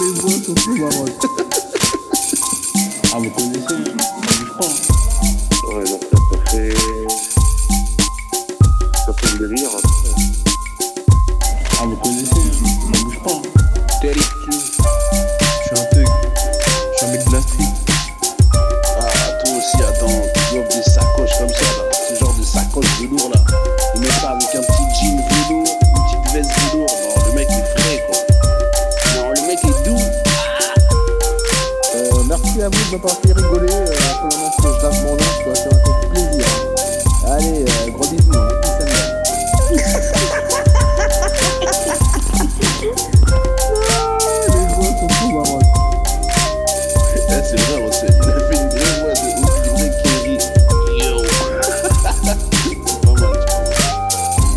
Les voix sont marrantes. Ah, vous connaissez pas. hein. Ouais, donc ça, fait. Ça fait le délire. Ah, vous connaissez Ça bouge pas. tu- Je suis un thug. Je suis un mec de. Ah, toi aussi, attends, tu offres des sacoches comme ça. Ce genre de sacoche velours, là. Il met ça avec un petit M'avoir fait rigoler. Euh, pour le moment que je lave mon linge, quoi. Ça m'a fait plaisir. Allez, euh, gros bisous. Hein. Ah, Les sont. Eh, c'est vrai, on sait. Il a fait une vraie voix de ouf, le mec qui rit. Yo. Pas mal.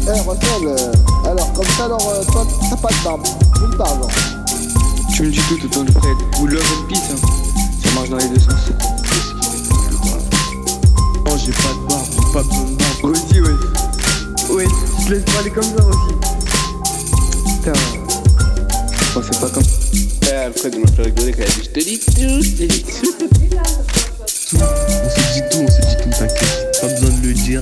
Eh, Russell, euh, alors, comme ça, alors, euh, toi, t'as pas de barbe. Nulle part, genre. Tu me dis tout autant de près. Ou love and peace, hein. Dans les deux sens. Non, j'ai pas de barbe, j'ai pas besoin de barbe. Aussi, ouais. Ouais, tu te laisses parler comme ça aussi. Putain. Je pensais pas comme Eh, Alfred, il m'a fait rigoler quand il a dit Je te dis tout, je te dis tout. On se dit tout, on se dit tout, t'inquiète. Pas besoin de le dire,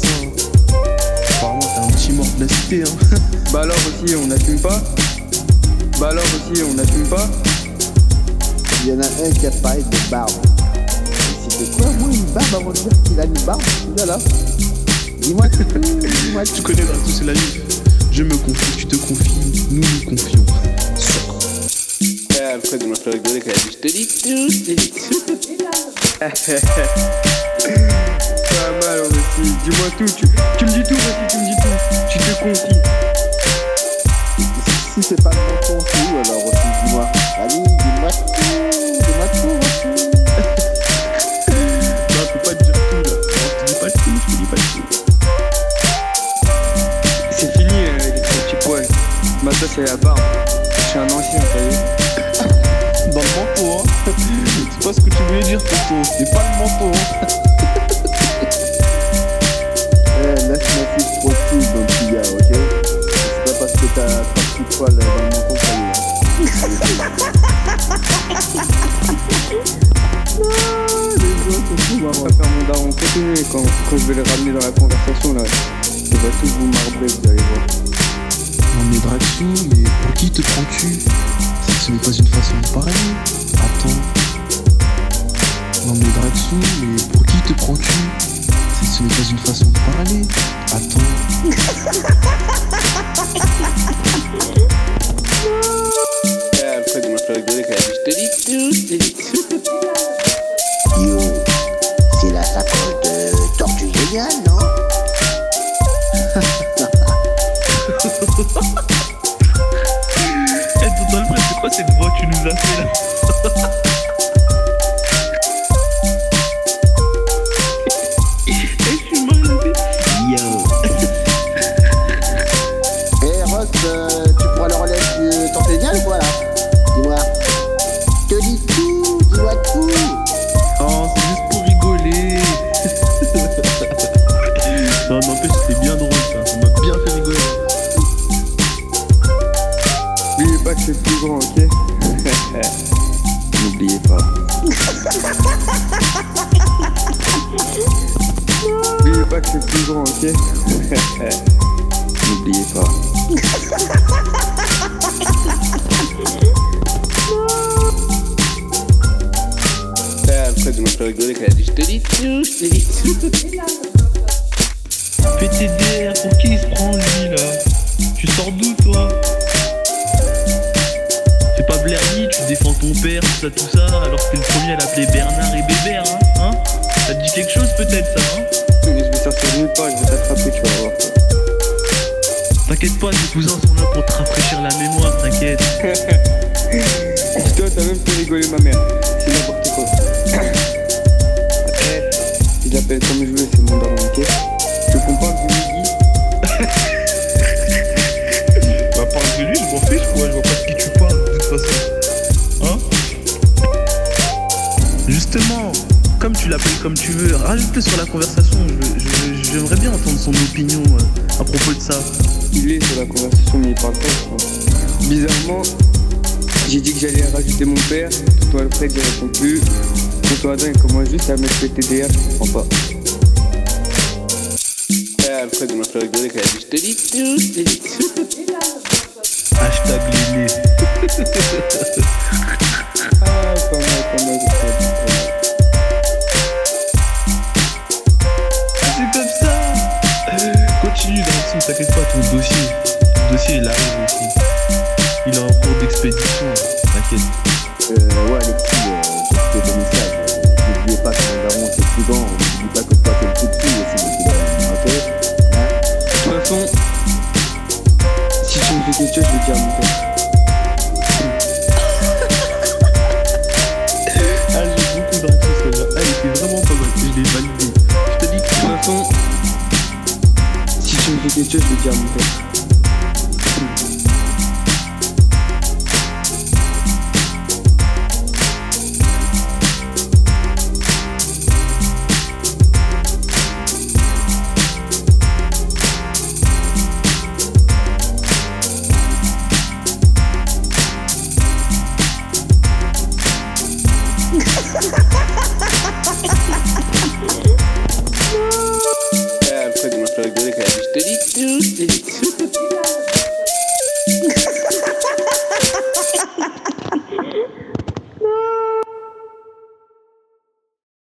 pas hein. Apparemment t'es un petit mort de la cité. Hein. Bah alors aussi, on n'assume pas. Bah alors aussi, on n'assume pas. Il y en a un qui a parlé de barbe. C'était quoi, moi, une barbe avant de dire qu'il a une barbe? Celui-là, là Dis-moi tout, dis-moi Tu connais là, tout c'est la vie. Je me confie, tu te confies, nous nous confions. Eh, Alfred, il m'a fait rigoler quand dit Je te dis tout, je te dis tout. Dis-moi tout. Tu, tu me dis tout aussi, tu me dis tout. Tu te confies. Si c'est pas le menton, c'est où alors aussi Dis-moi. Allez, dis-moi tout. Dis-moi tout, aussi. Non, je peux pas te dire tout là. Non, je te dis pas tout, je te dis pas tout. C'est fini euh, les petits poils. Maintenant c'est la barbe. Je suis un ancien, t'as vu Dans le manteau, hein. C'est pas ce que tu voulais dire, Toto. C'est pas le manteau, hein. voix sont trop On marrantes. va faire mon daron continuer quand, quand je vais les ramener dans la conversation là. Je vais tous vous marbrer, vous allez voir. Non mais Draxou, mais pour qui te prends-tu? Ce n'est pas une façon de parler. Attends. Non mais Draxou, mais pour qui te prends-tu? Ce n'est pas une façon de parler. Attends. Eh, Alfred, il m'a fait rigoler quand il a dit Je te dis tout, je te dis tout. N'empêche, c'était bien drôle ça. Ça m'a bien fait rigoler. N'oubliez pas que c'est plus grand, ok? N'oubliez pas. N'oubliez pas que c'est plus grand, ok? N'oubliez pas. Alfred, il m'a fait rigoler quand il a dit Je te dis tout, je te dis tout. PTDR, pour qui il se prend lui là Tu sors d'où toi Fais pas Blairly, tu défends ton père, tout ça, tout ça, alors que t'es le premier à l'appeler Bernard et Bébert, hein, hein Ça te dit quelque chose peut-être ça, hein Je vais sortir nulle part, je vais t'attraper, tu vas voir. T'inquiète pas, tes cousins sont là pour te rafraîchir la mémoire, t'inquiète. Toi, t'as même fait rigoler ma mère. C'est comme tu l'appelles comme tu veux, rajoute-le sur la conversation. J'aimerais bien entendre son opinion euh, à propos de ça. Il est sur la conversation, mais il parle pas. Bizarrement, j'ai dit que j'allais rajouter mon père. Tonton Alfred, il répond plus. Tonton Adam, il commence juste à mettre le TDR, je comprends pas. Eh, Alfred, il m'a fait rigoler quand il a dit Je te dis tout, je te dis tout. Hashtag Lélé. il arrive aussi. Il est en cours d'expédition, t'inquiète. Euh, ouais, Alexis, euh, j'ai écouté ton message. Euh, N'oubliez pas que mon daron c'est prudent. N'oublie pas que toi t'es le coup de fil aussi, Daron, ok Hein De toute façon, si tu me fais quelque chose, je vais dire à mon père. Ah, j'ai beaucoup d'argent celle-là. Ah, elle était vraiment pas mal. Je l'ai validé. Je te dis De toute façon, si tu me fais quelque chose, je vais dire à mon père. Eh, Alfred, il